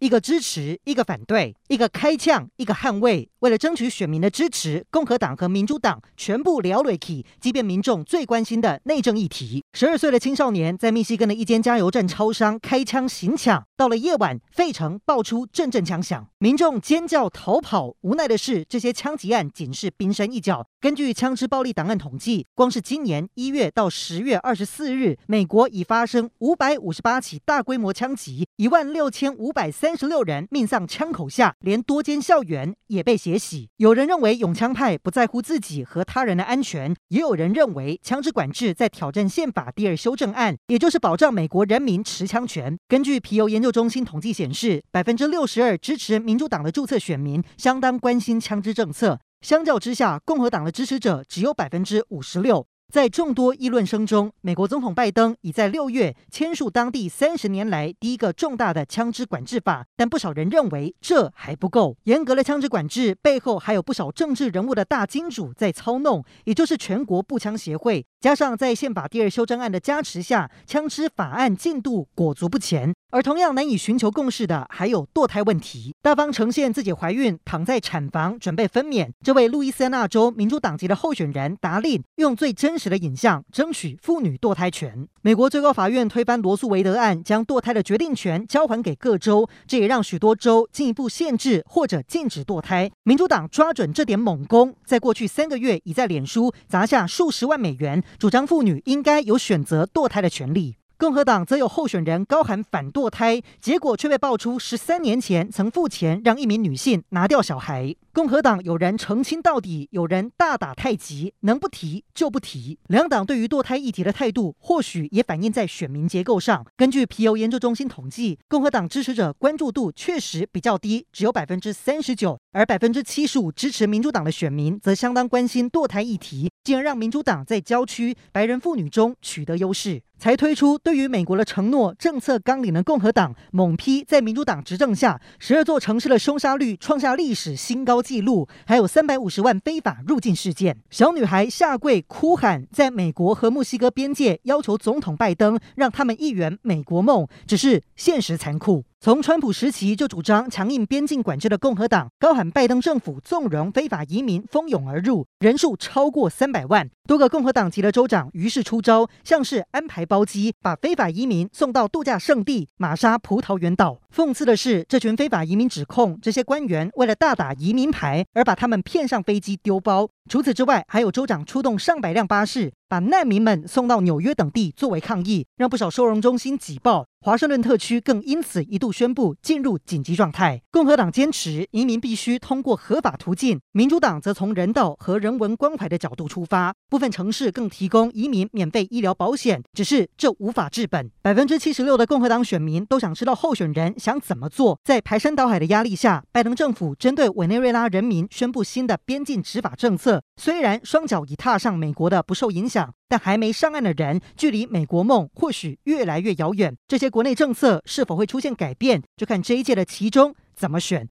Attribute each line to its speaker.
Speaker 1: 一个支持，一个反对，一个开枪，一个捍卫。为了争取选民的支持，共和党和民主党全部聊了起，即便民众最关心的内政议题。十二岁的青少年在密西根的一间加油站超商开枪行抢，到了夜晚，费城爆出阵阵枪响，民众尖叫逃跑。无奈的是，这些枪击案仅是冰山一角。根据枪支暴力档案统计，光是今年一月到十月二十四日，美国已发生五百五十八起大规模枪击，一万六千五百三三十六人命丧枪口下，连多间校园也被血洗。有人认为拥枪派不在乎自己和他人的安全，也有人认为枪支管制在挑战宪法第二修正案，也就是保障美国人民持枪权。根据皮尤研究中心统计显示，百分之六十二支持民主党的注册选民相当关心枪支政策。相较之下，共和党的支持者只有百分之五十六。在众多议论声中，美国总统拜登已在六月签署当地三十年来第一个重大的枪支管制法，但不少人认为这还不够。严格的枪支管制背后还有不少政治人物的大金主在操弄，也就是全国步枪协会。加上在宪法第二修正案的加持下，枪支法案进度裹足不前。而同样难以寻求共识的，还有堕胎问题。大方呈现自己怀孕，躺在产房准备分娩。这位路易斯安那州民主党籍的候选人达令，用最真实的影像争取妇女堕胎权。美国最高法院推翻罗素韦德案，将堕胎的决定权交还给各州，这也让许多州进一步限制或者禁止堕胎。民主党抓准这点猛攻，在过去三个月已在脸书砸下数十万美元，主张妇女应该有选择堕胎的权利。共和党则有候选人高喊反堕胎，结果却被爆出十三年前曾付钱让一名女性拿掉小孩。共和党有人澄清到底，有人大打太极，能不提就不提。两党对于堕胎议题的态度，或许也反映在选民结构上。根据皮尤研究中心统计，共和党支持者关注度确实比较低，只有百分之三十九，而百分之七十五支持民主党的选民则相当关心堕胎议题，进而让民主党在郊区白人妇女中取得优势。才推出对于美国的承诺政策纲领的共和党，猛批在民主党执政下，十二座城市的凶杀率创下历史新高纪录，还有三百五十万非法入境事件。小女孩下跪哭喊，在美国和墨西哥边界要求总统拜登让他们一圆美国梦，只是现实残酷。从川普时期就主张强硬边境管制的共和党，高喊拜登政府纵容非法移民蜂拥而入，人数超过三百万。多个共和党籍的州长于是出招，像是安排包机，把非法移民送到度假胜地玛莎葡萄园岛。讽刺的是，这群非法移民指控这些官员为了大打移民牌，而把他们骗上飞机丢包。除此之外，还有州长出动上百辆巴士，把难民们送到纽约等地作为抗议，让不少收容中心挤爆。华盛顿特区更因此一度宣布进入紧急状态。共和党坚持移民必须通过合法途径，民主党则从人道和人文关怀的角度出发。部分城市更提供移民免费医疗保险，只是这无法治本。百分之七十六的共和党选民都想知道候选人想怎么做。在排山倒海的压力下，拜登政府针对委内瑞拉人民宣布新的边境执法政策。虽然双脚已踏上美国的不受影响，但还没上岸的人，距离美国梦或许越来越遥远。这些国内政策是否会出现改变，就看这一届的其中怎么选。